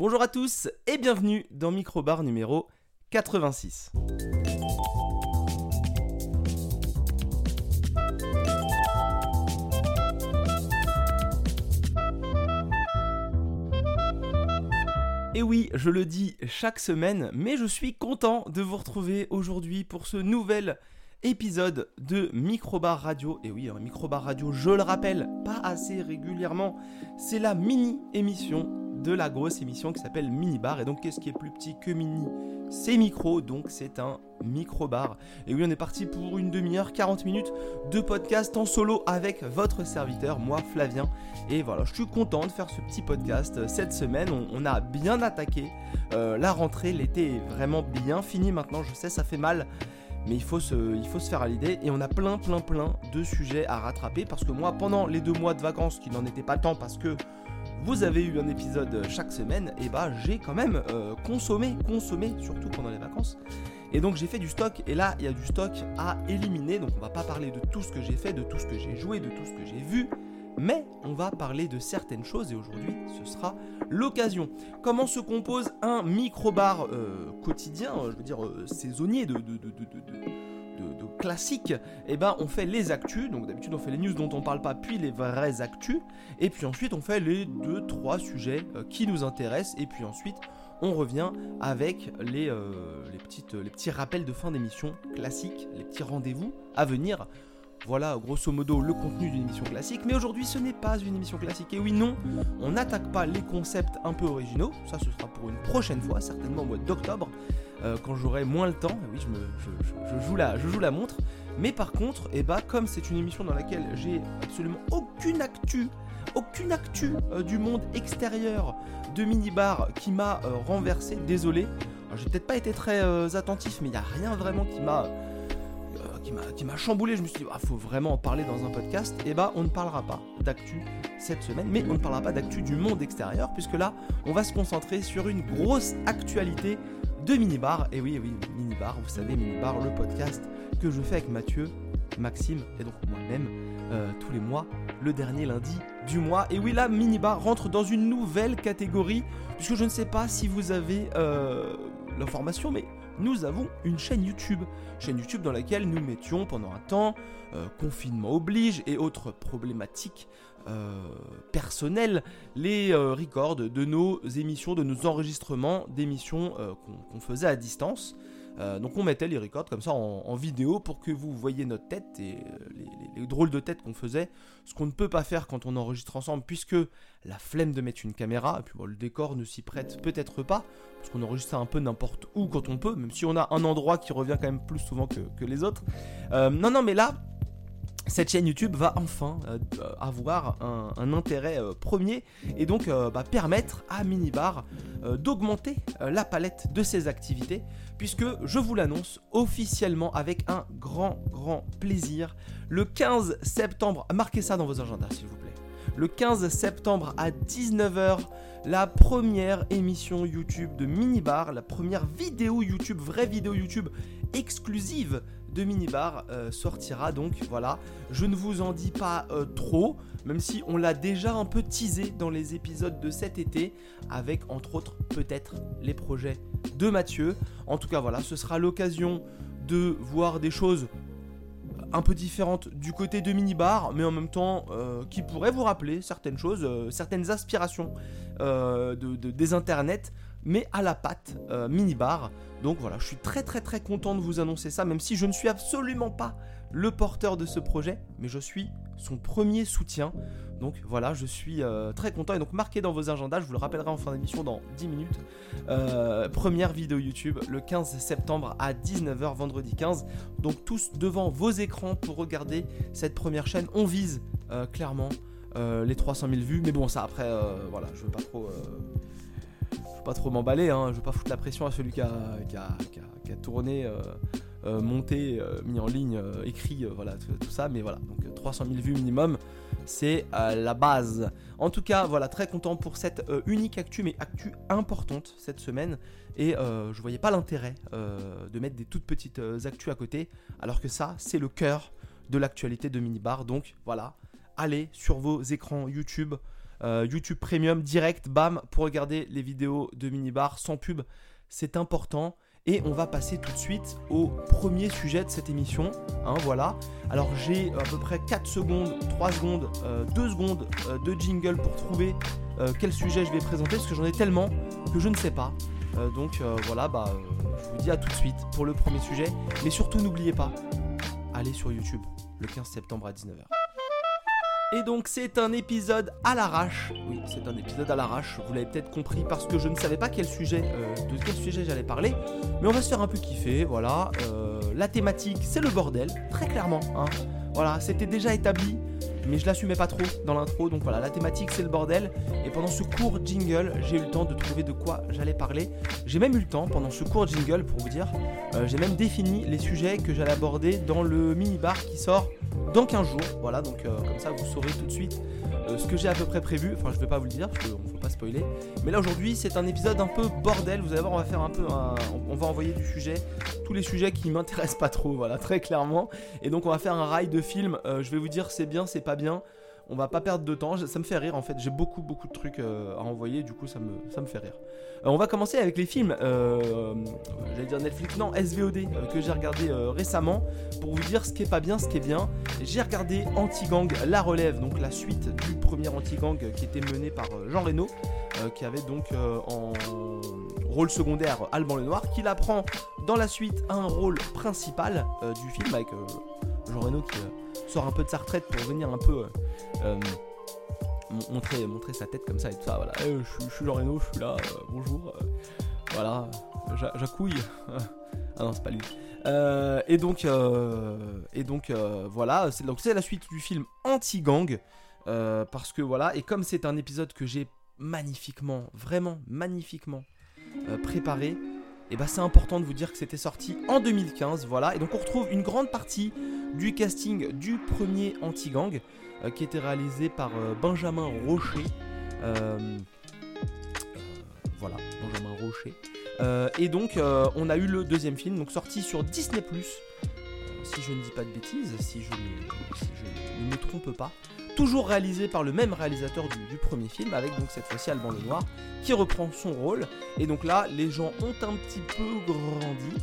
Bonjour à tous et bienvenue dans Microbar numéro 86. Et oui, je le dis chaque semaine, mais je suis content de vous retrouver aujourd'hui pour ce nouvel épisode de Microbar Radio. Et oui, Microbar Radio, je le rappelle, pas assez régulièrement, c'est la mini-émission de la grosse émission qui s'appelle Minibar. Et donc, qu'est-ce qui est plus petit que mini? C'est micro, donc c'est un micro-bar. Et oui, on est parti pour une demi-heure, 40 minutes de podcast en solo avec votre serviteur, moi Flavien. Et voilà, je suis content de faire ce petit podcast cette semaine. On, a bien attaqué euh, la rentrée, l'été est vraiment bien fini maintenant. Je sais, ça fait mal mais il faut, se, il faut se faire à l'idée et on a plein plein plein de sujets à rattraper parce que moi pendant les deux mois de vacances qui n'en étaient pas tant parce que vous avez eu un épisode chaque semaine, et bah j'ai quand même euh, consommé, consommé, surtout pendant les vacances. Et donc j'ai fait du stock, et là il y a du stock à éliminer, donc on va pas parler de tout ce que j'ai fait, de tout ce que j'ai joué, de tout ce que j'ai vu, mais on va parler de certaines choses, et aujourd'hui ce sera l'occasion. Comment se compose un micro-bar euh, quotidien, je veux dire euh, saisonnier de, de, de, de de, classique, et eh ben on fait les actus. Donc d'habitude on fait les news dont on parle pas, puis les vraies actus. Et puis ensuite on fait les deux trois sujets euh, qui nous intéressent. Et puis ensuite on revient avec les, euh, les, petites, les petits rappels de fin d'émission classiques, les petits rendez-vous à venir voilà, grosso modo, le contenu d'une émission classique. Mais aujourd'hui, ce n'est pas une émission classique. Et oui, non, on n'attaque pas les concepts un peu originaux. Ça, ce sera pour une prochaine fois, certainement au mois d'octobre, euh, quand j'aurai moins le temps. oui, je, joue la, montre. Mais par contre, eh bah, comme c'est une émission dans laquelle j'ai absolument aucune actu, aucune actu euh, du monde extérieur de minibar qui m'a euh, renversé, désolé. J'ai peut-être pas été très attentif, mais il n'y a rien vraiment qui m'a qui m'a chamboulé. Je me suis dit, ah, faut vraiment en parler dans un podcast. Et eh bah, on ne parlera pas d'actu cette semaine, mais on ne parlera pas d'actu du monde extérieur, puisque là, on va se concentrer sur une grosse actualité de Minibar. Et oui, oui, Minibar, vous savez, Minibar, le podcast que je fais avec Mathieu, Maxime et donc moi-même euh, tous les mois, le dernier lundi du mois. Et oui, là, Minibar rentre dans une nouvelle catégorie, puisque je ne sais pas si vous avez euh, l'information, mais nous avons une chaîne YouTube. Chaîne YouTube dans laquelle nous mettions pendant un temps, euh, confinement oblige et autres problématiques euh, personnelles, les euh, records de nos émissions, de nos enregistrements d'émissions qu'on faisait à distance. Euh, donc on mettait les records comme ça en, vidéo pour que vous voyez notre tête et euh, les, drôles de tête qu'on faisait. Ce qu'on ne peut pas faire quand on enregistre ensemble puisque la flemme de mettre une caméra, et puis le décor ne s'y prête peut-être pas, parce qu'on enregistre un peu n'importe où quand on peut, même si on a un endroit qui revient quand même plus souvent que, les autres. Euh, non non mais là, cette chaîne YouTube va enfin avoir un, intérêt premier et donc bah, permettre à Minibar d'augmenter la palette de ses activités puisque je vous l'annonce officiellement avec un grand, grand plaisir. Le 15 septembre, marquez ça dans vos agendas s'il vous plaît. Le 15 septembre à 19h, la première émission YouTube de Minibar, la première vidéo YouTube, vraie vidéo YouTube exclusive de Minibar euh, sortira donc voilà. Je ne vous en dis pas euh, trop, même si on l'a déjà un peu teasé dans les épisodes de cet été, avec entre autres peut-être les projets de Mathieu. En tout cas voilà, ce sera l'occasion de voir des choses un peu différentes du côté de Minibar, mais en même temps euh, qui pourraient vous rappeler certaines choses, certaines aspirations de, des internets mais à la patte euh, mini-bar. Donc voilà, je suis très très très content de vous annoncer ça, même si je ne suis absolument pas le porteur de ce projet, mais je suis son premier soutien. Donc voilà, je suis euh, très content. Et donc marquez dans vos agendas, je vous le rappellerai en fin d'émission dans 10 minutes. Euh, première vidéo YouTube le 15 septembre à 19h, vendredi 15. Donc tous devant vos écrans pour regarder cette première chaîne. On vise clairement les 300 000 vues. Mais bon, ça après, voilà, je veux pas trop pas trop m'emballer, hein, je veux pas foutre la pression à celui qui a, tourné, euh, euh, monté, euh, mis en ligne, écrit, voilà, tout, ça, mais voilà, donc 300 000 vues minimum, c'est la base. En tout cas, voilà, très content pour cette unique actu, mais actu importante cette semaine, et je voyais pas l'intérêt de mettre des toutes petites actus à côté, alors que ça, c'est le cœur de l'actualité de Minibar, donc voilà, allez sur vos écrans YouTube, YouTube Premium direct, bam, pour regarder les vidéos de Minibar sans pub. C'est important. Et on va passer tout de suite au premier sujet de cette émission. Hein, voilà. Alors j'ai à peu près 4 secondes, 3 secondes, 2 secondes de jingle pour trouver quel sujet je vais présenter parce que j'en ai tellement que je ne sais pas. donc voilà, bah, je vous dis à tout de suite pour le premier sujet. Mais surtout n'oubliez pas, allez sur YouTube le 15 septembre à 19h. Et donc c'est un épisode à l'arrache. Oui, c'est un épisode à l'arrache. Vous l'avez peut-être compris parce que je ne savais pas quel sujet, euh, de quel sujet j'allais parler. Mais on va se faire un peu kiffer. Voilà. Euh, la thématique, c'est le bordel, très clairement. Hein. Voilà, c'était déjà établi, mais je l'assumais pas trop dans l'intro. Donc voilà, la thématique, c'est le bordel. Et pendant ce court jingle, j'ai eu le temps de trouver de quoi j'allais parler. J'ai même eu le temps pendant ce court jingle, pour vous dire, euh, j'ai même défini les sujets que j'allais aborder dans le mini bar qui sort dans 15 jours. Voilà, donc euh, comme ça vous saurez tout de suite euh, ce que j'ai à peu près prévu. Enfin, je vais pas vous le dire parce qu'on spoiler. Mais là aujourd'hui, c'est un épisode un peu bordel. Vous allez voir, on va faire un peu On va envoyer du sujet, tous les sujets qui m'intéressent pas trop, voilà, très clairement. Et donc on va faire un rail de film. Euh, je vais vous dire c'est bien, c'est pas bien on va pas perdre de temps. Ça me fait rire en fait. J'ai beaucoup beaucoup de trucs euh, à envoyer, du coup ça me, fait rire. Euh, on va commencer avec les films, euh, j'allais dire Netflix, non SVOD que j'ai regardé récemment pour vous dire ce qui est pas bien, ce qui est bien. J'ai regardé Anti-Gang La Relève, donc la suite du premier Anti-Gang qui était mené par Jean Reno, qui avait donc en rôle secondaire Alban Lenoir, qui l'apprend dans la suite un rôle principal du film avec Jean Reno qui sort un peu de sa retraite pour venir un peu euh, montrer, montrer sa tête comme ça et tout ça. Voilà, eh, je, suis Jean Reno, je suis là, euh, bonjour. Euh, voilà, j'accouille. ah non, c'est pas lui. et donc, et donc voilà, c'est la suite du film Anti-Gang. parce que voilà, et comme c'est un épisode que j'ai magnifiquement, vraiment magnifiquement préparé, et bah c'est important de vous dire que c'était sorti en 2015, voilà. Et donc on retrouve une grande partie du casting du premier Anti-Gang, euh, qui était réalisé par euh, Benjamin Rocher. Euh, voilà, Benjamin Rocher. et donc on a eu le deuxième film, sorti sur Disney ⁇ si je ne dis pas de bêtises, si je, ne me trompe pas toujours réalisé par le même réalisateur du, premier film, avec donc cette fois-ci Alban Lenoir, qui reprend son rôle. Et donc là, les gens ont un petit peu grandi,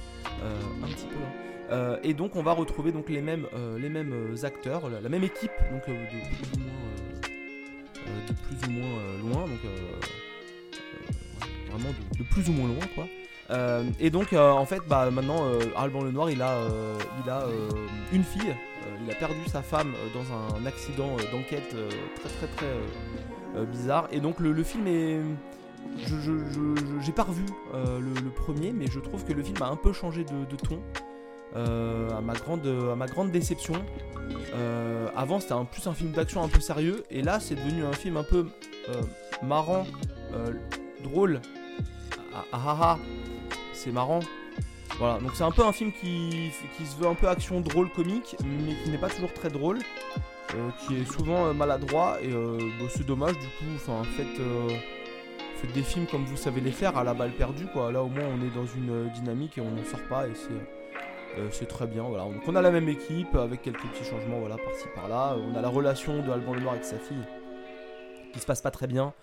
un petit peu. Euh, et donc on va retrouver donc les mêmes, euh, les mêmes acteurs, la, même équipe, donc de plus ou moins, de plus ou moins loin, donc vraiment de, plus ou moins loin quoi. et donc en fait bah maintenant Alban Lenoir il a il a une fille euh, il a perdu sa femme euh, dans un accident euh, d'enquête très très très bizarre. Et donc le, film est... Je, j'ai pas revu le, premier, mais je trouve que le film a un peu changé de, ton. À, ma grande, à ma grande déception. avant, c'était un, plus un film d'action un peu sérieux, et là, c'est devenu un film un peu marrant, drôle. Ah ah ah, ah. c'est marrant, voilà, donc c'est un peu un film qui, se veut un peu action drôle comique, mais qui n'est pas toujours très drôle, euh, qui est souvent euh, maladroit, et euh, bah, c'est dommage du coup, faites des films comme vous savez les faire à la balle perdue, quoi. Là au moins on est dans une dynamique et on n'en sort pas, et c'est très bien. Voilà. Donc on a la même équipe avec quelques petits changements voilà, par-ci par-là. On a la relation de Alban Lenoir avec sa fille qui se passe pas très bien.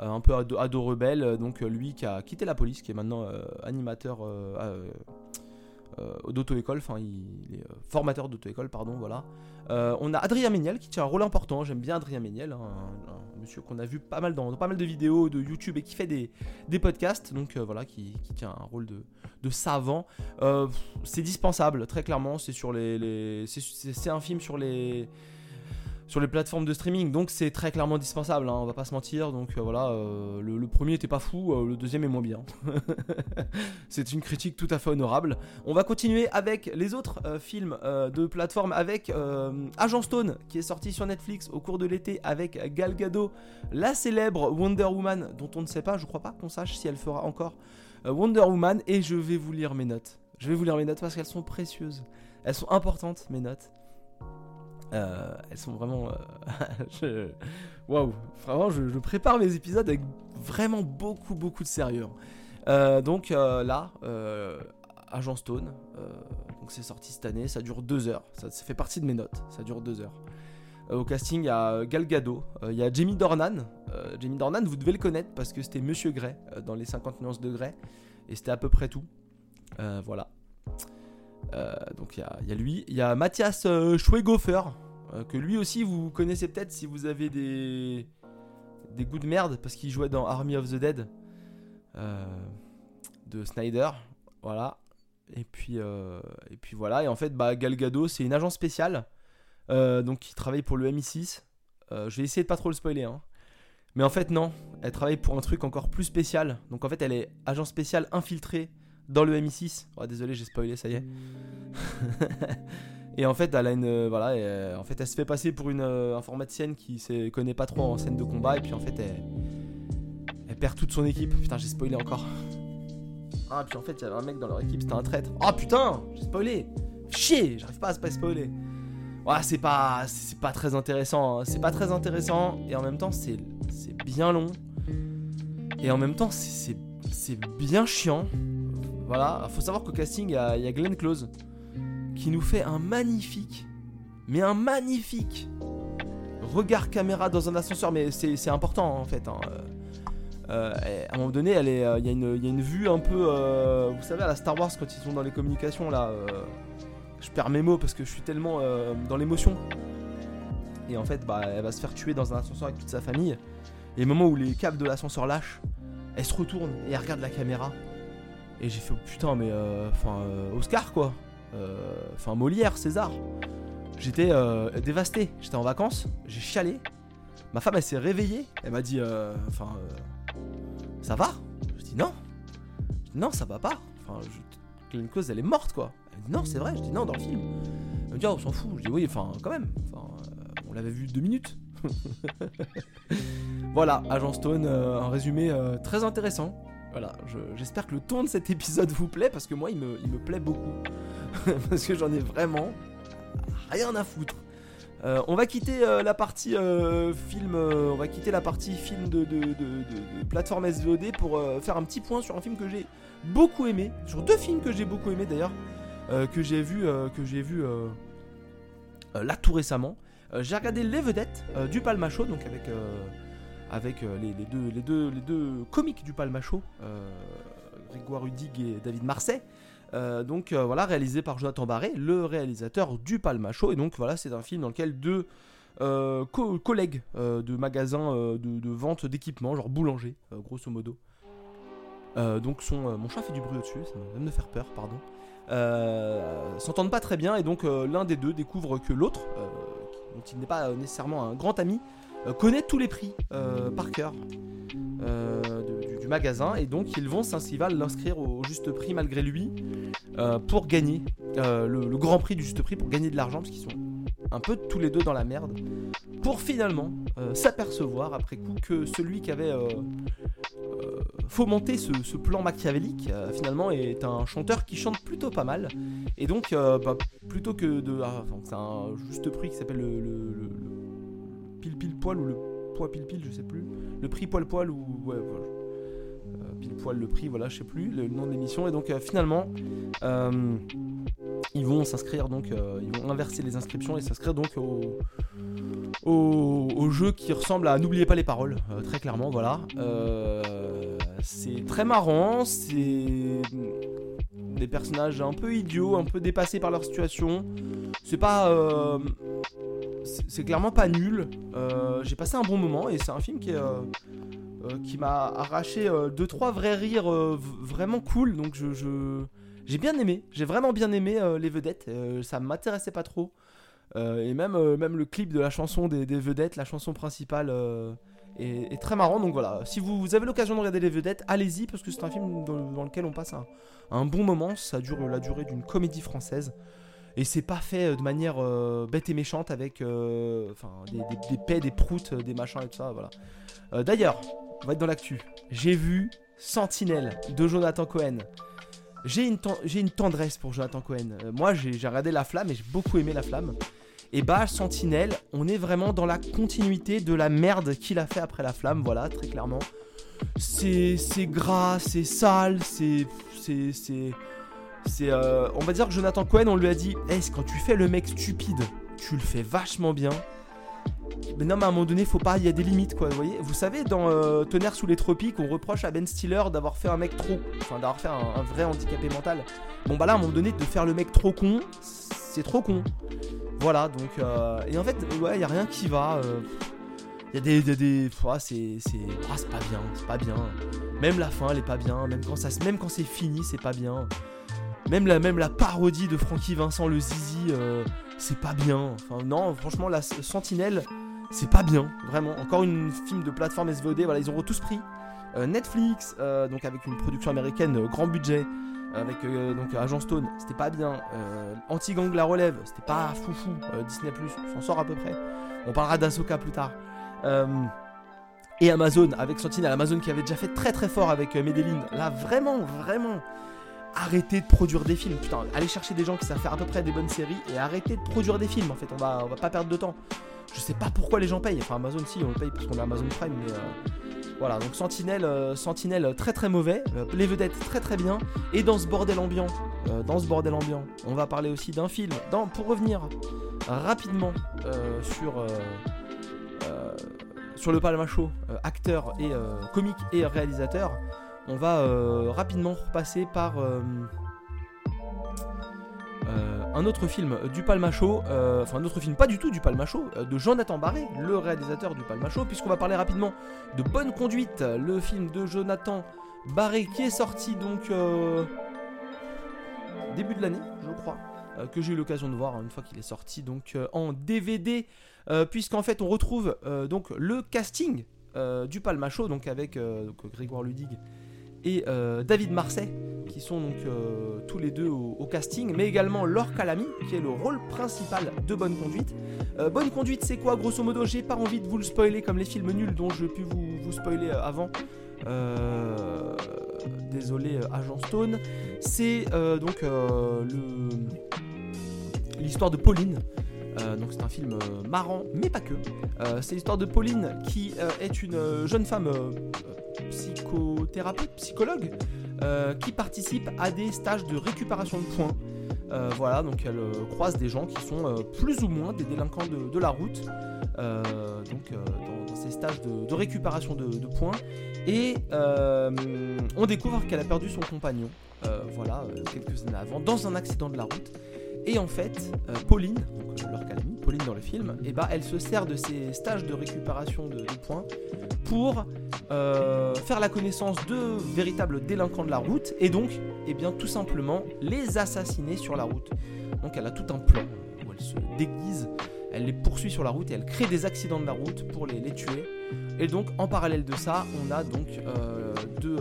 Euh, un peu ado, rebelle, euh, donc euh, lui qui a quitté la police, qui est maintenant animateur d'auto-école, enfin il est formateur d'auto-école, pardon, voilà. on a Adrien Méniel qui tient un rôle important, j'aime bien Adrien Méniel, hein, monsieur qu'on a vu pas mal dans, pas mal de vidéos de YouTube et qui fait des, podcasts, donc voilà, qui, tient un rôle de, savant. c'est dispensable, très clairement, c'est sur les c'est un film sur les sur les plateformes de streaming. Donc c'est très clairement dispensable, hein, on va pas se mentir. Donc euh, voilà, euh, le, premier était pas fou, euh, le deuxième est moins bien. c'est une critique tout à fait honorable. On va continuer avec les autres films de plateforme avec Agent Stone qui est sorti sur Netflix au cours de l'été avec Gal Gadot, la célèbre Wonder Woman dont on ne sait pas, je crois pas qu'on sache si elle fera encore Wonder Woman. Et je vais vous lire mes notes. Je vais vous lire mes notes parce qu'elles sont précieuses. Elles sont importantes, mes notes. Euh, elles sont vraiment. Euh, waouh! Vraiment, je, prépare mes épisodes avec vraiment beaucoup, beaucoup de sérieux. Euh, donc là, Agent Stone, donc c'est sorti cette année, ça dure deux heures. Ça, fait partie de mes notes, ça dure deux heures. au casting, il y a Gal Gadot, il y a Jamie Dornan. Jamie Dornan, vous devez le connaître parce que c'était Monsieur Grey dans les 50 nuances de Grey. Et c'était à peu près tout. voilà. donc il y, a lui. Il y a Mathias Schweigofer, que lui aussi vous connaissez peut-être si vous avez des, des goûts de merde, parce qu'il jouait dans Army of the Dead de Snyder. Voilà. Et puis, et puis voilà. Et en fait, bah, Gal Gadot, c'est une agence spéciale euh, donc qui travaille pour le MI6. Euh, je vais essayer de pas trop le spoiler. Hein. Mais en fait, non. Elle travaille pour un truc encore plus spécial. Donc en fait, elle est agent spécial infiltrée dans le MI6. désolé, j'ai spoilé, ça y est. et en fait, elle a une. voilà, euh, en fait, elle se fait passer pour une informaticienne qui ne connaît pas trop en scène de combat. Et puis en fait, elle, perd toute son équipe. Putain, j'ai spoilé encore. Ah, puis en fait, il y avait un mec dans leur équipe, c'était un traître. Ah putain, j'ai spoilé. Chier, j'arrive pas à se pas spoiler ouais, c'est pas, c'est pas très intéressant. Hein. C'est pas très intéressant et en même temps c'est, c'est bien long. Et en même temps c'est, c'est, bien chiant. Voilà, faut savoir qu'au casting il y, a, Glenn Close qui nous fait un magnifique, mais un magnifique regard caméra dans un ascenseur. Mais c'est, important en fait. Hein. Euh, à un moment donné, il y, a une vue un peu, euh, vous savez, à la Star Wars quand ils sont dans les communications là. Euh, je perds mes mots parce que je suis tellement euh, dans l'émotion. Et en fait, bah, elle va se faire tuer dans un ascenseur avec toute sa famille. Et au moment où les câbles de l'ascenseur lâchent, elle se retourne et elle regarde la caméra. Et j'ai fait oh, putain, mais euh, enfin euh, Oscar quoi. Enfin Molière, César. J'étais dévasté. J'étais en vacances, j'ai chialé. Ma femme elle s'est réveillée. Elle m'a dit enfin ça va? Je dis non. non, ça va pas. Enfin, je... une cause elle est morte quoi non, c'est vrai. Je dis non, dans le film. Elle me dit, oh, on s'en fout. Je dis, oui, enfin, quand même. Euh, on l'avait vu deux minutes. voilà, Agent Stone, euh, un résumé euh, très intéressant. Voilà, j'espère que le ton de cet épisode vous plaît parce que moi il me, il me plaît beaucoup. parce que j'en ai vraiment rien à foutre. on va quitter la partie film, on va quitter la partie film de, de, de plateforme SVOD pour faire un petit point sur un film que j'ai beaucoup aimé, sur deux films que j'ai beaucoup aimé d'ailleurs. Euh, que j'ai vu, euh, que euh, là tout récemment. j'ai regardé Les Vedettes du Palmacho, donc avec avec les, deux, les, deux, comiques du Palmacho, Grégoire Hudig et David Marseille. donc voilà, réalisé par Jonathan Barré, le réalisateur du Palmacho. Et donc voilà, c'est un film dans lequel deux collègues de magasins de, vente d'équipements, genre boulanger, grosso modo. donc son, mon chat fait du bruit au-dessus, ça me faire peur, pardon. Euh, s'entendent pas très bien et donc euh, l'un des deux découvre que l'autre, euh, dont il n'est pas nécessairement un grand ami, connaît tous les prix par cœur du, magasin et donc ils vont s'il va l'inscrire au juste prix malgré lui pour gagner le, grand prix du juste prix pour gagner de l'argent parce qu'ils sont un peu tous les deux dans la merde pour finalement s'apercevoir après coup que celui qui avait fomenter ce, plan machiavélique, euh, finalement, est un chanteur qui chante plutôt pas mal. Et donc, euh, bah, plutôt que de. Ah, c'est un juste prix qui s'appelle le, pile pile poil ou le poids pile pile, je sais plus. Le prix poil poil ou. Ouais, euh, pile poil le prix, voilà, je sais plus le nom de l'émission. Et donc, finalement ils vont s'inscrire donc, ils vont inverser les inscriptions et s'inscrire donc au, au, jeu qui ressemble à N'oubliez pas les paroles, très clairement, voilà. C'est très marrant, c'est des personnages un peu idiots, un peu dépassés par leur situation. C'est pas. Euh, c'est clairement pas nul. Euh, j'ai passé un bon moment et c'est un film qui, euh, qui m'a arraché 2-3 vrais rires vraiment cool. Donc je, j'ai bien aimé. J'ai vraiment bien aimé les vedettes. ça m'intéressait pas trop. et même, même le clip de la chanson des vedettes, la chanson principale est, très marrant. Donc voilà, si vous, avez l'occasion de regarder les vedettes, allez-y parce que c'est un film dans, lequel on passe un, bon moment. Ça dure la durée d'une comédie française. Et c'est pas fait euh, de manière euh, bête et méchante avec euh, des, des, paix, des proutes, des machins et tout ça. Voilà. D'ailleurs, on va être dans l'actu. J'ai vu Sentinelle de Jonathan Cohen. J'ai une, une, tendresse pour Jonathan Cohen. moi, j'ai regardé La Flamme et j'ai beaucoup aimé La Flamme. Et bah, Sentinelle, on est vraiment dans la continuité de la merde qu'il a fait après la flamme, voilà, très clairement. C'est gras, c'est sale, c'est. C'est. C'est. Euh, on va dire que Jonathan Cohen, on lui a dit Est-ce quand tu fais le mec stupide, tu le fais vachement bien. Mais non, mais à un moment donné, faut pas, il y a des limites, quoi. Vous voyez Vous savez, dans euh, Tonnerre sous les tropiques, on reproche à Ben Stiller d'avoir fait un mec trop. Enfin, d'avoir fait un, vrai handicapé mental. Bon, bah là, à un moment donné, de faire le mec trop con, c'est trop con. Voilà, donc. euh, et en fait, ouais, il y a rien qui va. euh, Il y a des. c'est. C'est ah, c'est pas bien, c'est pas bien. Même la fin, elle est pas bien. Même quand, ça, même quand c'est fini, c'est pas bien. Même la, même la parodie de Francky Vincent le Zizi, euh, c'est pas bien. Enfin, non, franchement, la Sentinelle, c'est pas bien. Vraiment. Encore une film de plateforme SVOD, voilà, ils ont tous pris. Euh, Netflix, euh, donc avec une production américaine grand budget, avec donc Agent Stone, c'était pas bien. Anti-gang la relève, c'était pas foufou. Disney Plus, s'en sort à peu près. On parlera d'Asoka plus tard. Et Amazon avec Sentinelle, Amazon qui avait déjà fait très très fort avec Medellin. Là, vraiment, vraiment, arrêtez de produire des films. Putain, allez chercher des gens qui savent faire à peu près des bonnes séries et arrêtez de produire des films. En fait, on va, on va pas perdre de temps. Je sais pas pourquoi les gens payent. Enfin, Amazon, si, on le paye parce qu'on a Amazon Prime, mais euh, voilà. Donc Sentinelle, euh, euh, très très mauvais. Les vedettes, très très bien. Et dans ce bordel ambiant, dans ce bordel ambiant, on va parler aussi d'un film. Pour revenir rapidement sur. le Palmacho, euh, acteur et comique et réalisateur, on va euh, rapidement repasser par euh, euh, un autre film du Palmacho, enfin un autre film pas du tout du Palmacho, de Jonathan Barré, le réalisateur du Palmacho, puisqu'on va parler rapidement de Bonne Conduite, le film de Jonathan Barré qui est sorti donc début de l'année, je crois, que j'ai eu l'occasion de voir une fois qu'il est sorti donc en DVD, puisqu'en fait on retrouve donc le casting du Palmacho, donc avec Grégoire Ludig et euh, David Marseille, qui sont donc euh, tous les deux au, casting, mais également Laure Calamy, qui est le rôle principal de Bonne Conduite. Euh, Bonne Conduite, c'est quoi? Grosso modo, j'ai pas envie de vous le spoiler comme les films nuls dont je pu vous, spoiler avant. Désolé, Agent Stone. C'est donc l'histoire de Pauline. Euh, donc c'est un film euh, marrant, mais pas que. Euh, c'est l'histoire de Pauline qui est une jeune femme psychothérapeute, psychologue, qui participe à des stages de récupération de points. Voilà, donc elle croise des gens qui sont plus ou moins des délinquants de, la route, donc dans, ces stages de, récupération de, de points. Et on découvre qu'elle a perdu son compagnon, voilà, quelques années avant, dans un accident de la route. Et en fait, euh, Pauline, donc leur Calamy, Pauline dans le film, et bah, elle se sert de ces stages de récupération de, points pour euh, faire la connaissance de véritables délinquants de la route et donc, eh bien, tout simplement les assassiner sur la route. Donc elle a tout un plan où elle se déguise, elle les poursuit sur la route et elle crée des accidents de la route pour les, tuer. Et donc en parallèle de ça, on a donc euh, deux,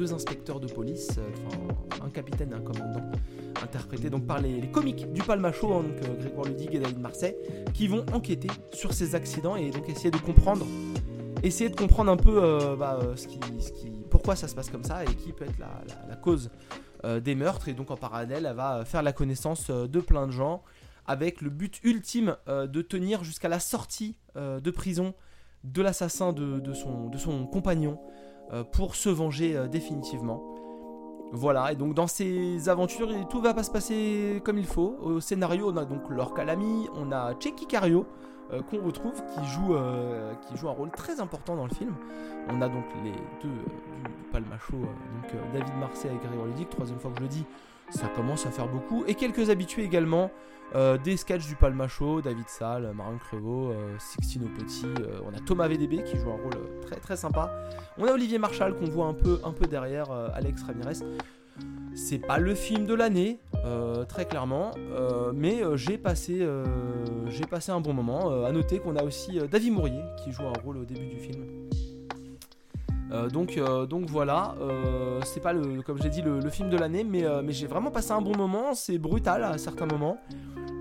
deux inspecteurs de police, euh, un capitaine et un commandant, interprétés donc par les, comiques du Palmacho, hein, donc euh, Grégoire Ludig et David Marseille, qui vont enquêter sur ces accidents et donc essayer de comprendre, essayer de comprendre un peu euh, bah, pourquoi ça se passe comme ça et qui peut être la, cause des meurtres. Et donc en parallèle, elle va faire la connaissance de plein de gens avec le but ultime de tenir jusqu'à la sortie de prison de l'assassin de, son, compagnon pour se venger euh, définitivement. Voilà, et donc dans ces aventures, tout va pas se passer comme il faut. Au scénario, on a donc Laure Calamy, on a Checky Cario, euh, qu'on retrouve, qui joue, euh, qui joue un rôle très important dans le film. On a donc les deux euh, du, du Palmacho, euh, donc euh, David Marseille et Grégoire Ludic, troisième fois que je le dis, ça commence à faire beaucoup. Et quelques habitués également, euh, des sketchs du Palmacho, David Salle, Marion Crevaux, euh, Sixtino Petit, euh, on a Thomas VDB qui joue un rôle euh, très très sympa. On a Olivier Marchal qu'on voit un peu, derrière Alex Ramirez. C'est pas le film de l'année, très clairement, mais j'ai passé, un bon moment. À noter qu'on a aussi David Mourier qui joue un rôle au début du film. Donc, voilà, c'est pas le, comme j'ai dit le, film de l'année, mais, mais j'ai vraiment passé un bon moment. C'est brutal à certains moments.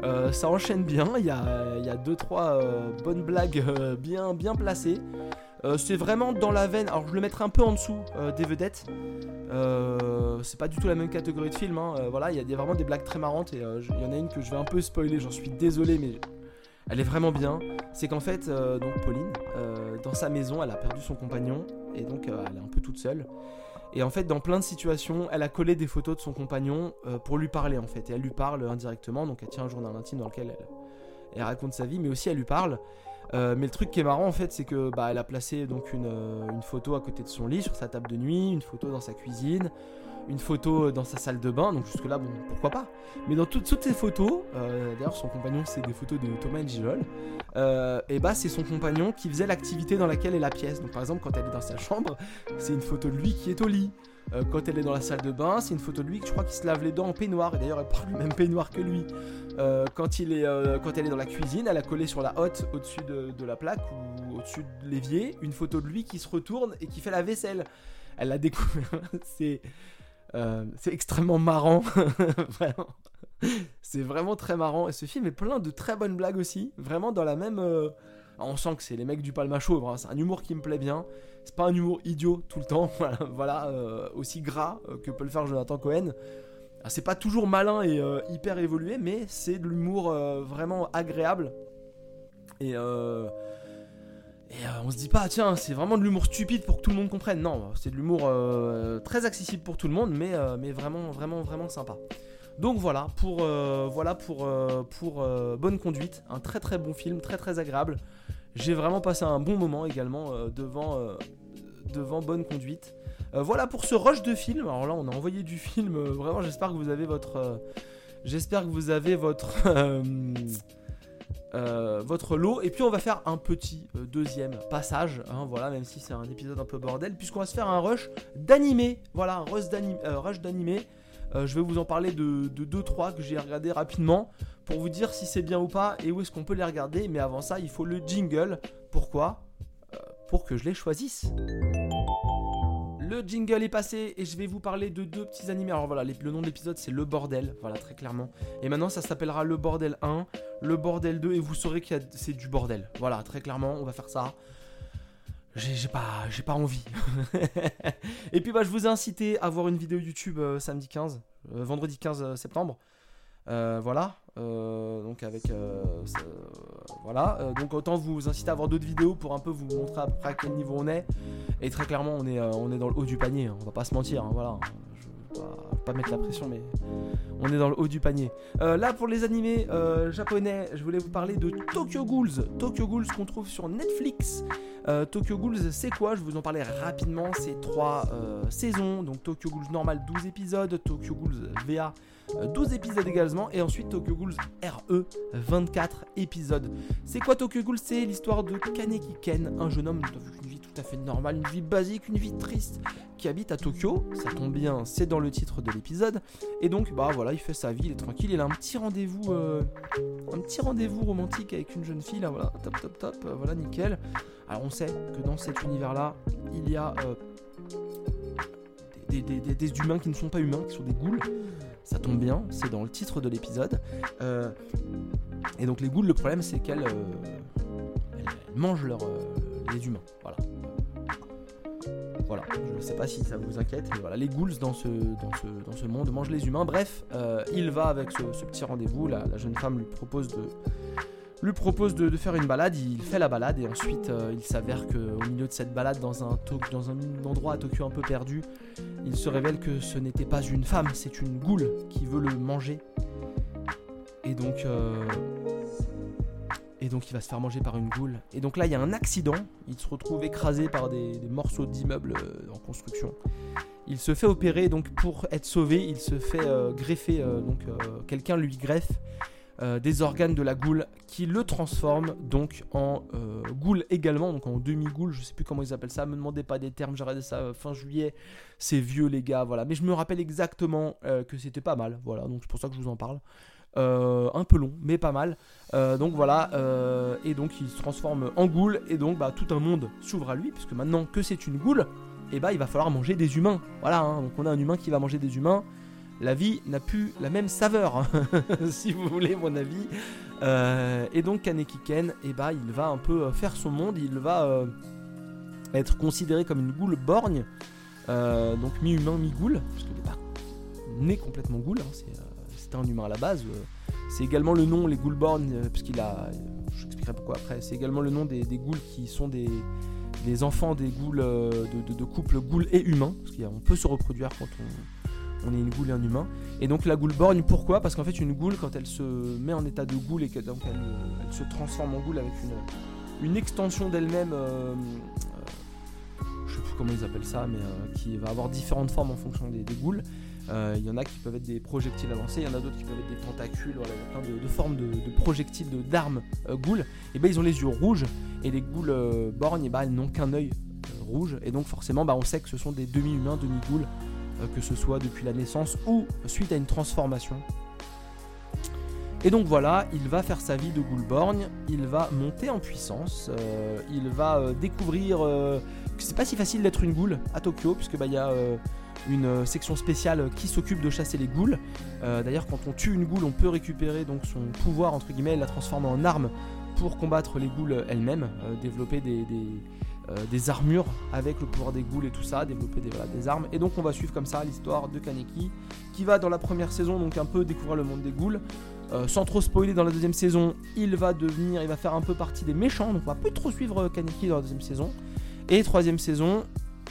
Euh, ça enchaîne bien. Il y a, il y a deux trois euh, bonnes blagues euh, bien bien placées. C'est vraiment dans la veine. Alors je le mettrai un peu en dessous des vedettes. C'est pas du tout la même catégorie de film. hein. Voilà, il y a des- vraiment des blagues très marrantes et il y en a une que je vais un peu spoiler. J'en suis désolé, mais elle est vraiment bien. C'est qu'en fait, donc Pauline, dans sa maison, elle a perdu son compagnon et donc elle est un peu toute seule. Et en fait, dans plein de situations, elle a collé des photos de son compagnon euh, pour lui parler en fait. Et elle lui parle indirectement. Donc elle tient un journal intime dans lequel elle, raconte sa vie, mais aussi elle lui parle. mais le truc qui est marrant en fait, c'est que bah, elle a placé donc une, une, photo à côté de son lit sur sa table de nuit, une photo dans sa cuisine, une photo dans sa salle de bain, donc jusque là, bon, pourquoi pas. Mais dans toutes ces photos, euh, d'ailleurs son compagnon c'est des photos de Thomas Gijol, euh, et bah c'est son compagnon qui faisait l'activité dans laquelle est la pièce. Donc par exemple quand elle est dans sa chambre, c'est une photo de lui qui est au lit. Euh, quand elle est dans la salle de bain, c'est une photo de lui, je crois qu'il se lave les dents en peignoir, et d'ailleurs elle porte le même peignoir que lui. quand, il est, quand elle est dans la cuisine, elle a collé sur la hotte au-dessus de, de, la plaque ou au-dessus de l'évier une photo de lui qui se retourne et qui fait la vaisselle. Elle l'a découvert. c'est euh, c'est extrêmement marrant, vraiment. C'est vraiment très marrant. Et ce film est plein de très bonnes blagues aussi. Vraiment dans la même. Euh, on sent que c'est les mecs du Palma Chauve. Hein. C'est un humour qui me plaît bien. C'est pas un humour idiot tout le temps. Voilà, euh, aussi gras que peut le faire Jonathan Cohen. Ah, c'est pas toujours malin et hyper évolué, mais c'est de l'humour vraiment agréable. Et et euh, on se dit pas, tiens, c'est vraiment de l'humour stupide pour que tout le monde comprenne. Non, c'est de l'humour euh, très accessible pour tout le monde, mais, euh, mais vraiment, vraiment, vraiment sympa. Donc voilà pour, voilà pour, pour Bonne Conduite, un très très bon film, très très agréable. J'ai vraiment passé un bon moment également devant, devant Bonne Conduite. voilà pour ce rush de film. Alors là, on a envoyé du film. vraiment, j'espère que vous avez votre. j'espère que vous avez votre. Euh, votre lot. Et puis on va faire un petit euh, deuxième passage, hein, voilà, même si c'est un épisode un peu bordel, puisqu'on va se faire un rush d'animé. Voilà, un rush d'animé. Euh, je vais vous en parler de 2-3 que j'ai regardé rapidement pour vous dire si c'est bien ou pas et où est-ce qu'on peut les regarder. Mais avant ça, il faut le jingle. Pourquoi? Pour que je les choisisse. Le jingle est passé et je vais vous parler de deux petits animés. Alors voilà, le nom de l'épisode c'est Le Bordel, voilà très clairement. Et maintenant ça s'appellera Le Bordel 1, Le Bordel 2 et vous saurez que c'est du bordel. Voilà, très clairement, on va faire ça. J'ai pas, pas envie. et puis bah je vous ai incité à voir une vidéo YouTube euh, samedi 15, euh, vendredi 15 euh, voilà, donc avec voilà, donc autant vous inciter à voir d'autres vidéos pour un peu vous montrer à quel niveau on est. Et très clairement, on est, euh, on est dans le haut du panier, hein. on va pas se mentir, hein, voilà. Pas, mettre la pression, mais on est dans le haut du panier. Euh, là, pour les animés euh, japonais, je voulais vous parler de Tokyo Ghouls. Tokyo Ghouls qu'on trouve sur Netflix. Tokyo Ghouls, c'est quoi? Je vous en parlais rapidement. C'est trois saisons. Donc Tokyo Ghouls normal, 12 épisodes. Tokyo Ghouls VA, 12 épisodes également. Et ensuite Tokyo Ghouls RE, 24 épisodes. C'est quoi Tokyo Ghouls? C'est l'histoire de Kaneki Ken, un jeune homme tout à fait normal, une vie basique, une vie triste, qui habite à Tokyo. Ça tombe bien, c'est dans le titre de l'épisode. Et donc, bah voilà, il fait sa vie, il est tranquille. Il a un petit rendez-vous, euh, un petit rendez-vous romantique avec une jeune fille. Là, voilà, top, top, top, euh, voilà, nickel. Alors, on sait que dans cet univers-là, il y a euh, des, humains qui ne sont pas humains, qui sont des ghouls. Ça tombe bien, c'est dans le titre de l'épisode. et donc, les ghouls, le problème, c'est qu'elles mangent les humains. Voilà. Voilà, je ne sais pas si ça vous inquiète, mais voilà, les ghouls dans ce, monde mangent les humains. Bref, euh, il va avec ce, petit rendez-vous, la, jeune femme lui propose de, lui propose de, faire une balade, il fait la balade et ensuite euh, il s'avère qu'au milieu de cette balade dans un, dans un endroit à Tokyo un peu perdu, il se révèle que ce n'était pas une femme, c'est une goule qui veut le manger. Et donc... Euh, et donc il va se faire manger par une goule. Et donc là il y a un accident, il se retrouve écrasé par des, morceaux d'immeubles euh, en construction. Il se fait opérer, donc pour être sauvé, il se fait euh, greffer, euh, donc quelqu'un lui greffe des organes de la goule qui le transforme donc en goule également, donc en demi-goule, je sais plus comment ils appellent ça, me demandez pas des termes, j'ai regardé ça fin juillet, c'est vieux les gars, voilà. Mais je me rappelle exactement que c'était pas mal, voilà, donc c'est pour ça que je vous en parle. Euh, un peu long, mais pas mal. Euh, donc voilà, euh, et donc il se transforme en goule, et donc bah, tout un monde s'ouvre à lui, puisque maintenant que c'est une goule, et eh bah il va falloir manger des humains. Voilà, hein. donc on a un humain qui va manger des humains. La vie n'a plus la même saveur, si vous voulez mon avis. et donc Kaneki Ken, et eh bah il va un peu faire son monde, il va être considéré comme une goule borgne, donc mi-humain, mi-goule, parce n'est pas né complètement goule, hein, un humain à la base. Euh, c'est également le nom, les Ghoulborn, euh, puisqu'il a. Je expliquerai pourquoi après. C'est également le nom des, des ghouls qui sont des, des enfants des ghouls euh, de, couples ghouls et humains. Parce qu'on peut se reproduire quand on, est une goule et un humain. Et donc la ghoulborn, pourquoi? Parce qu'en fait, une goule, quand elle se met en état de goule et que donc elle, se transforme en goule avec une, extension d'elle-même. je sais plus comment ils appellent ça, mais qui va avoir différentes formes en fonction des, ghouls. Il y en a qui peuvent être des projectiles avancés, il y en a d'autres qui peuvent être des tentacules, il y a plein de, formes de, projectiles, d'armes ghouls. Et ben ils ont les yeux rouges et les ghouls borgnes, et ben, elles n'ont qu'un œil rouge. Et donc forcément, bah, on sait que ce sont des demi-humains, demi-ghouls, euh, que ce soit depuis la naissance ou suite à une transformation. Et donc voilà, il va faire sa vie de Ghoulborgne, il va monter en puissance, euh, il va euh, découvrir que c'est pas si facile d'être une ghoul à Tokyo, puisque bah, il y a une section spéciale qui s'occupe de chasser les ghouls. D'ailleurs, quand on tue une ghoul, on peut récupérer donc son pouvoir entre guillemets, la transformer en arme pour combattre les ghouls elles-mêmes, développer des, euh, armures avec le pouvoir des ghouls et tout ça, développer des, armes. Et donc on va suivre comme ça l'histoire de Kaneki qui va dans la première saison donc un peu découvrir le monde des ghouls. Euh, sans trop spoiler dans la deuxième saison, il va devenir, il va faire un peu partie des méchants, donc on va plus trop suivre Kaneki dans la deuxième saison. Et troisième saison,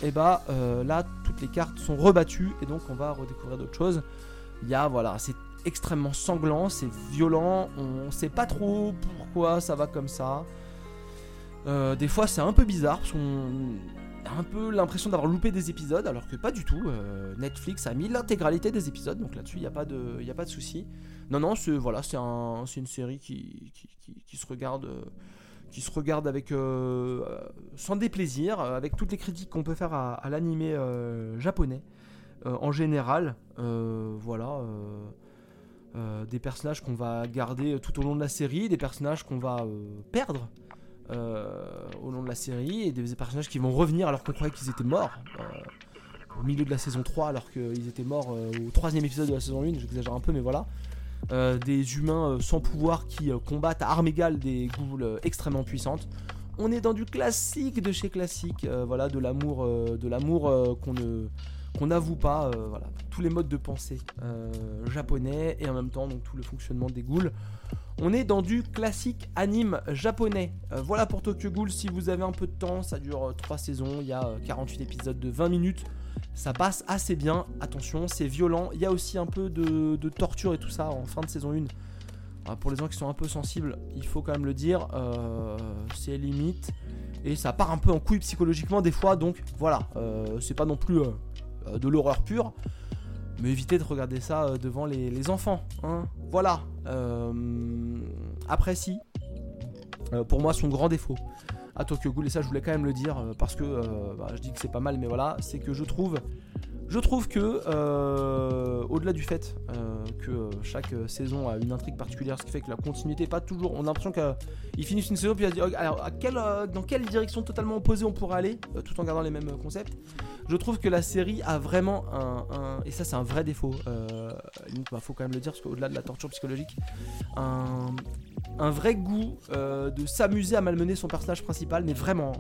et bah euh, là toutes les cartes sont rebattues et donc on va redécouvrir d'autres choses. Il y a voilà, c'est extrêmement sanglant, c'est violent, on sait pas trop pourquoi ça va comme ça. Euh, des fois, c'est un peu bizarre parce qu'on a un peu l'impression d'avoir loupé des épisodes, alors que pas du tout. Euh, Netflix a mis l'intégralité des épisodes, donc là-dessus, il n'y a pas de, souci. Non, non, c'est voilà, c'est un, une série qui, se regarde. Qui se regarde avec euh, sans déplaisir, avec toutes les critiques qu'on peut faire à, à l'animé japonais en général. voilà, des personnages qu'on va garder tout au long de la série, des personnages qu'on va perdre euh, au long de la série et des personnages qui vont revenir alors qu'on croyait qu'ils étaient morts euh, au milieu de la saison 3 alors qu'ils étaient morts euh, au troisième épisode de la saison 1, j'exagère un peu mais voilà. Des humains sans pouvoir qui combattent à armes égales des ghouls extrêmement puissantes. On est dans du classique de chez classique, voilà, de l'amour, de l'amour qu'on ne qu'on n'avoue pas, voilà, tous les modes de pensée japonais et en même temps donc tout le fonctionnement des ghouls. On est dans du classique anime japonais. Euh, voilà pour Tokyo Ghoul, si vous avez un peu de temps, ça dure 3 euh, saisons, il y a 48 euh, épisodes de 20 minutes. Ça passe assez bien, attention, c'est violent. Il y a aussi un peu de, torture et tout ça en fin de saison 1. pour les gens qui sont un peu sensibles, il faut quand même le dire, c'est limite. Et ça part un peu en couille psychologiquement des fois, donc voilà, c'est pas non plus de l'horreur pure mais évitez de regarder ça euh, devant les, enfants. Hein. Voilà. Euh, après, si, euh, pour moi, son grand défaut à Tokyo Ghoul, et ça je voulais quand même le dire, parce que bah, je dis que c'est pas mal, mais voilà, c'est que je trouve je trouve que, euh, au-delà du fait euh, que chaque saison a une intrigue particulière, ce qui fait que la continuité pas toujours. On a l'impression qu'ils finissent une saison puis ils disent alors euh, dans quelle direction totalement opposée on pourrait aller, tout en gardant les mêmes concepts. Je trouve que la série a vraiment un, et ça c'est un vrai défaut. il bah, faut quand même le dire parce qu'au-delà de la torture psychologique, un, un vrai goût de s'amuser à malmener son personnage principal, mais vraiment.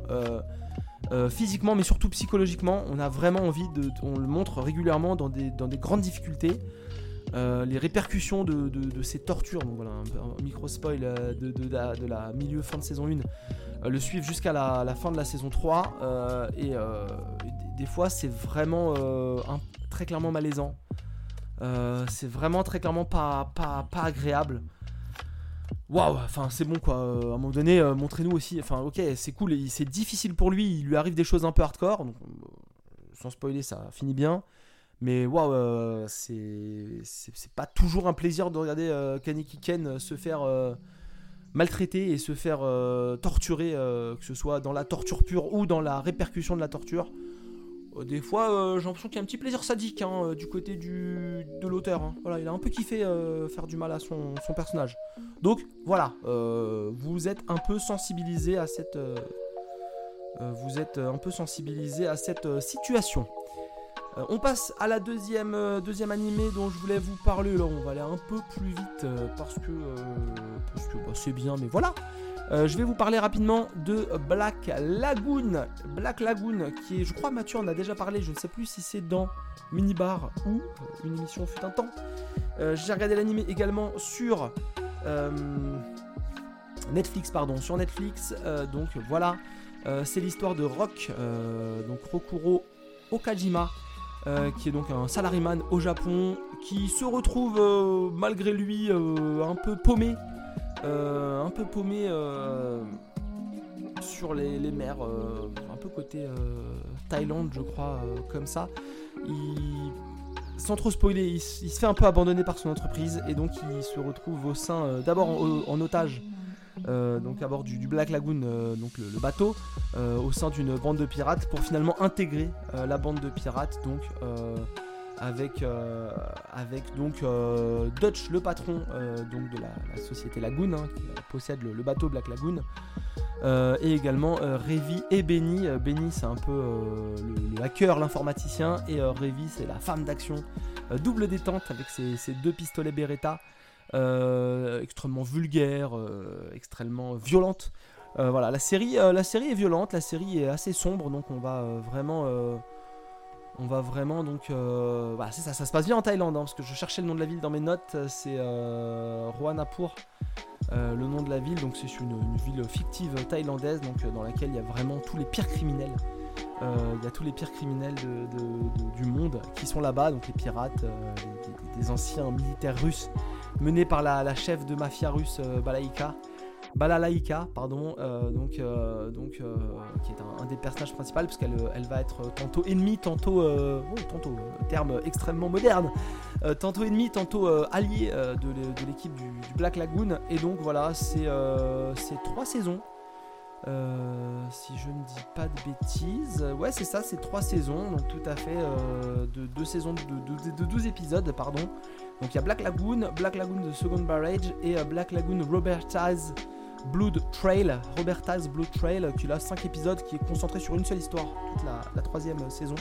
Euh, physiquement mais surtout psychologiquement. On a vraiment envie de. On le montre régulièrement dans des, grandes difficultés. Euh, les répercussions de, ces tortures, donc voilà, un, micro spoil euh, de, de, la, milieu fin de saison 1, le suivent jusqu'à la, fin de la saison 3. et des fois, c'est vraiment très clairement malaisant. c'est vraiment très clairement pas, pas, pas agréable waouh, enfin c'est bon quoi. Euh, à un moment donné, euh, montrez-nous aussi. Enfin, ok, c'est cool, c'est difficile pour lui. Il lui arrive des choses un peu hardcore. Euh, sans spoiler, ça finit bien. Mais waouh, c'est c'est pas toujours un plaisir de regarder Kaneki Ken se faire maltraiter et se faire torturer, que ce soit dans la torture pure ou dans la répercussion de la torture. Euh, des fois, euh, j'ai l'impression qu'il y a un petit plaisir sadique hein, euh, du côté du, de l'auteur. Hein. Voilà, il a un peu kiffé faire du mal à son, personnage. Donc voilà, vous êtes un peu sensibilisé à cette, vous êtes un peu sensibilisé à cette situation. on passe à la deuxième, deuxième animé dont je voulais vous parler. Là, on va aller un peu plus vite parce que, parce que bah, c'est bien, mais voilà. Euh, je vais vous parler rapidement de Black Lagoon. Black Lagoon, qui est, je crois, Mathieu en a déjà parlé. Je ne sais plus si c'est dans Minibar ou une émission fut un temps. Euh, j'ai regardé l'anime également sur euh, Netflix, pardon, sur Netflix. donc voilà, c'est l'histoire de Rock, donc Rokuro Okajima. qui est donc un salaryman au Japon, qui se retrouve malgré lui un peu paumé euh, un peu paumé euh, sur les, mers, un peu côté Thaïlande, je crois, comme ça. sans trop spoiler, il, se fait un peu abandonner par son entreprise et donc il se retrouve au sein, d'abord en, otage euh, donc à bord du, Black Lagoon, euh, donc le, bateau, euh, au sein d'une bande de pirates pour finalement intégrer la bande de pirates, donc avec, avec donc Dutch, le patron donc de la, société Lagoon, hein, qui possède le, bateau Black Lagoon. et également Revi et Benny. Benny c'est un peu le, hacker, l'informaticien, et Revi c'est la femme d'action, double détente avec ses, deux pistolets Beretta. Euh, extrêmement vulgaire, euh, extrêmement violente. Euh, voilà, la série, la série est violente, la série est assez sombre, donc on va vraiment on va vraiment donc voilà, c'est ça ça se passe bien en Thaïlande hein, parce que je cherchais le nom de la ville dans mes notes c'est euh, le nom de la ville donc c'est une, ville fictive thaïlandaise dans laquelle il y a vraiment tous les pires criminels il y a tous les pires criminels du monde qui sont là-bas donc les pirates des anciens militaires russes menée par la, chef de mafia russe euh, Balaïka. Balalaïka, pardon, euh, donc, euh, donc qui est un, des personnages principaux, parce qu'elle elle va être tantôt ennemie, tantôt, tantôt, terme extrêmement moderne, tantôt ennemie, tantôt alliée de, l'équipe du, Black Lagoon. Et donc voilà, c'est trois saisons. si je ne dis pas de bêtises, ouais c'est ça, c'est trois saisons, donc tout à fait de deux saisons de, de 12 épisodes, pardon. Donc il y a Black Lagoon, Black Lagoon The Second Barrage et euh, Black Lagoon Roberta's Blood Trail, Roberta's Blood Trail, qui a 5 épisodes, qui est concentré sur une seule histoire, toute la, troisième saison,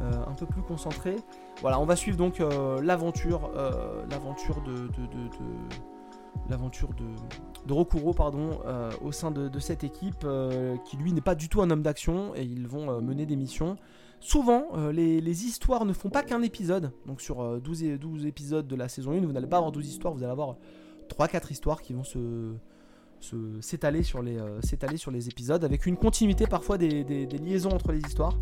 euh, un peu plus concentré. Voilà, on va suivre donc euh, l'aventure, l'aventure de, l'aventure de, de Rokuro pardon, au sein de, cette équipe qui lui n'est pas du tout un homme d'action et ils vont mener des missions Souvent, euh, les, histoires ne font pas qu'un épisode. Donc sur 12, euh, 12 épisodes de la saison 1, vous n'allez pas avoir 12 histoires, vous allez avoir 3-4 histoires qui vont se s'étaler sur, les, euh, épisodes avec une continuité parfois des, liaisons entre les histoires.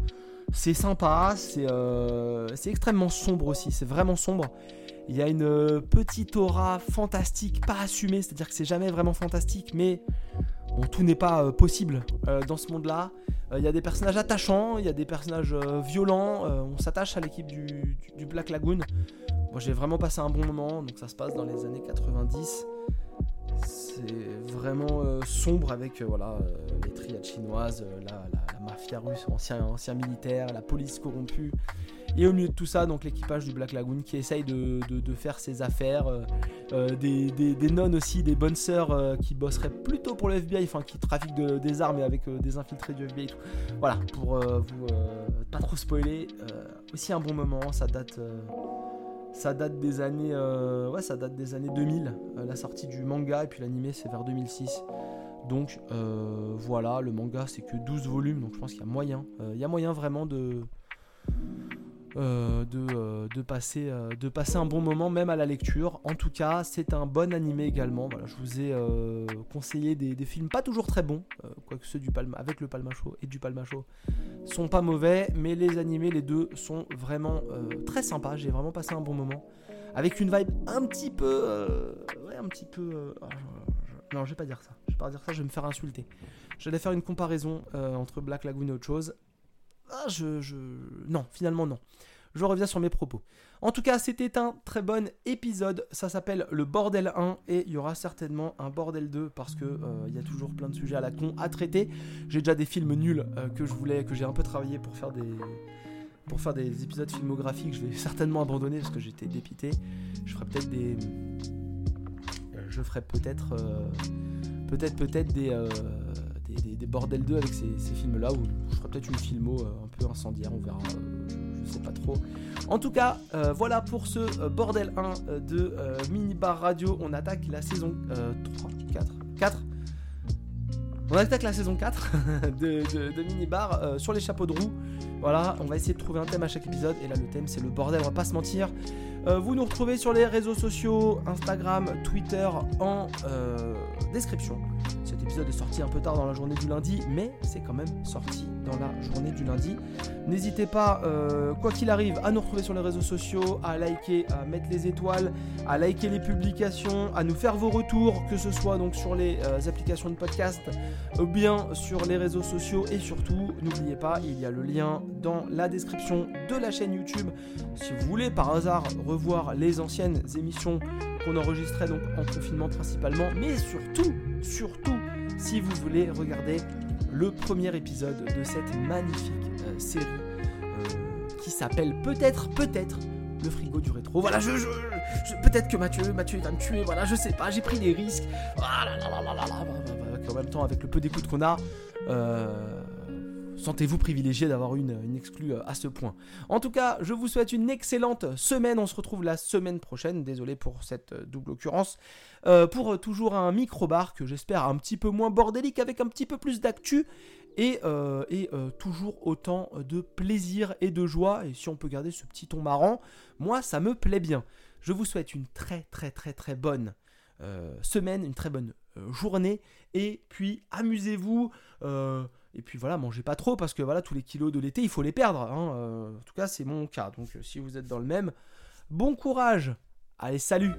C'est sympa, c'est extrêmement sombre aussi, c'est vraiment sombre. Il y a une petite aura fantastique, pas assumée, c'est-à-dire que c'est jamais vraiment fantastique, mais bon, tout n'est pas possible dans ce monde-là. Euh, il y a des personnages attachants, il y a des personnages euh, violents, euh, on s'attache à l'équipe du, Black Lagoon. Moi j'ai vraiment passé un bon moment, donc ça se passe dans les années 90. C'est vraiment sombre avec voilà, les triades chinoises, la, mafia russe, ancien, ancien militaire, la police corrompue. Et au milieu de tout ça, donc l'équipage du Black Lagoon qui essaye de, faire ses affaires, euh, euh, des, des, nonnes aussi, des bonnes sœurs euh, qui bosseraient plutôt pour le FBI, enfin qui trafiquent des armes et avec des infiltrés du FBI et tout. Voilà, pour vous pas trop spoiler, aussi un bon moment, ça date ça date des années ouais ça date des années 2000 la sortie du manga et puis l'animé c'est vers 2006 donc voilà le manga c'est que 12 volumes donc je pense qu'il y a moyen il y a moyen vraiment de euh, euh, de, passer, euh, de passer un bon moment même à la lecture. En tout cas, c'est un bon animé également. Voilà, je vous ai conseillé des, films pas toujours très bons, quoique ceux du Palma, avec le Palmacho et du Palmacho sont pas mauvais, mais les animés, les deux, sont vraiment très sympas. J'ai vraiment passé un bon moment. Avec une vibe un petit peu. ouais, un petit peu. Ah, non, je vais pas dire ça. Je vais pas dire ça, je vais me faire insulter. J'allais faire une comparaison entre Black Lagoon et autre chose. Ah, je, je... Non, finalement non. Je reviens sur mes propos. En tout cas, c'était un très bon épisode. Ça s'appelle le Bordel 1 et il y aura certainement un Bordel 2 parce que euh, il y a toujours plein de sujets à la con à traiter. J'ai déjà des films nuls euh, que je voulais, que j'ai un peu travaillé pour faire des pour faire des épisodes filmographiques. Je vais certainement abandonner parce que j'étais dépité. Je ferai peut-être des je ferai peut-être peut-être peut-être des des, bordels 2 avec ces, films-là, où je ferai peut-être une filmo euh, un peu incendiaire, on verra, euh, je sais pas trop. En tout cas, euh, voilà pour ce bordel 1 de Minibar Radio. On attaque la saison 3, 4, 4 on attaque la saison 4 de, de, Minibar sur les chapeaux de roue. Voilà, on va essayer de trouver un thème à chaque épisode. Et là, le thème, c'est le bordel, on va pas se mentir. Vous nous retrouvez sur les réseaux sociaux, Instagram, Twitter, en description. Cet épisode est sorti un peu tard dans la journée du lundi, mais c'est quand même sorti dans la journée du lundi. N'hésitez pas, euh, quoi qu'il arrive, à nous retrouver sur les réseaux sociaux, à liker, à mettre les étoiles, à liker les publications, à nous faire vos retours, que ce soit donc sur les euh, applications de podcast ou bien sur les réseaux sociaux. Et surtout, n'oubliez pas, il y a le lien dans la description de la chaîne YouTube. Si vous voulez par hasard revoir les anciennes émissions qu'on enregistrait donc en confinement principalement, mais surtout, surtout, si vous voulez regarder le premier épisode de cette magnifique euh, série euh, qui s'appelle peut-être, peut-être le frigo du rétro. Voilà, je, je, peut-être que Mathieu, Mathieu va me tuer. Voilà, je sais pas, j'ai pris des risques. Voilà, en même temps, avec le peu d'écoute qu'on a, euh, sentez-vous privilégié d'avoir une, exclue à ce point. En tout cas, je vous souhaite une excellente semaine. On se retrouve la semaine prochaine. Désolé pour cette double occurrence. pour toujours un micro-bar que j'espère un petit peu moins bordélique avec un petit peu plus d'actu et, et toujours autant de plaisir et de joie. Et si on peut garder ce petit ton marrant, moi ça me plaît bien. Je vous souhaite une très très très très bonne semaine, une très bonne journée et puis amusez-vous. Et puis voilà, mangez pas trop parce que voilà, tous les kilos de l'été, il faut les perdre. Hein. en tout cas, c'est mon cas. Donc si vous êtes dans le même, bon courage. Allez, salut